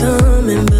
coming back.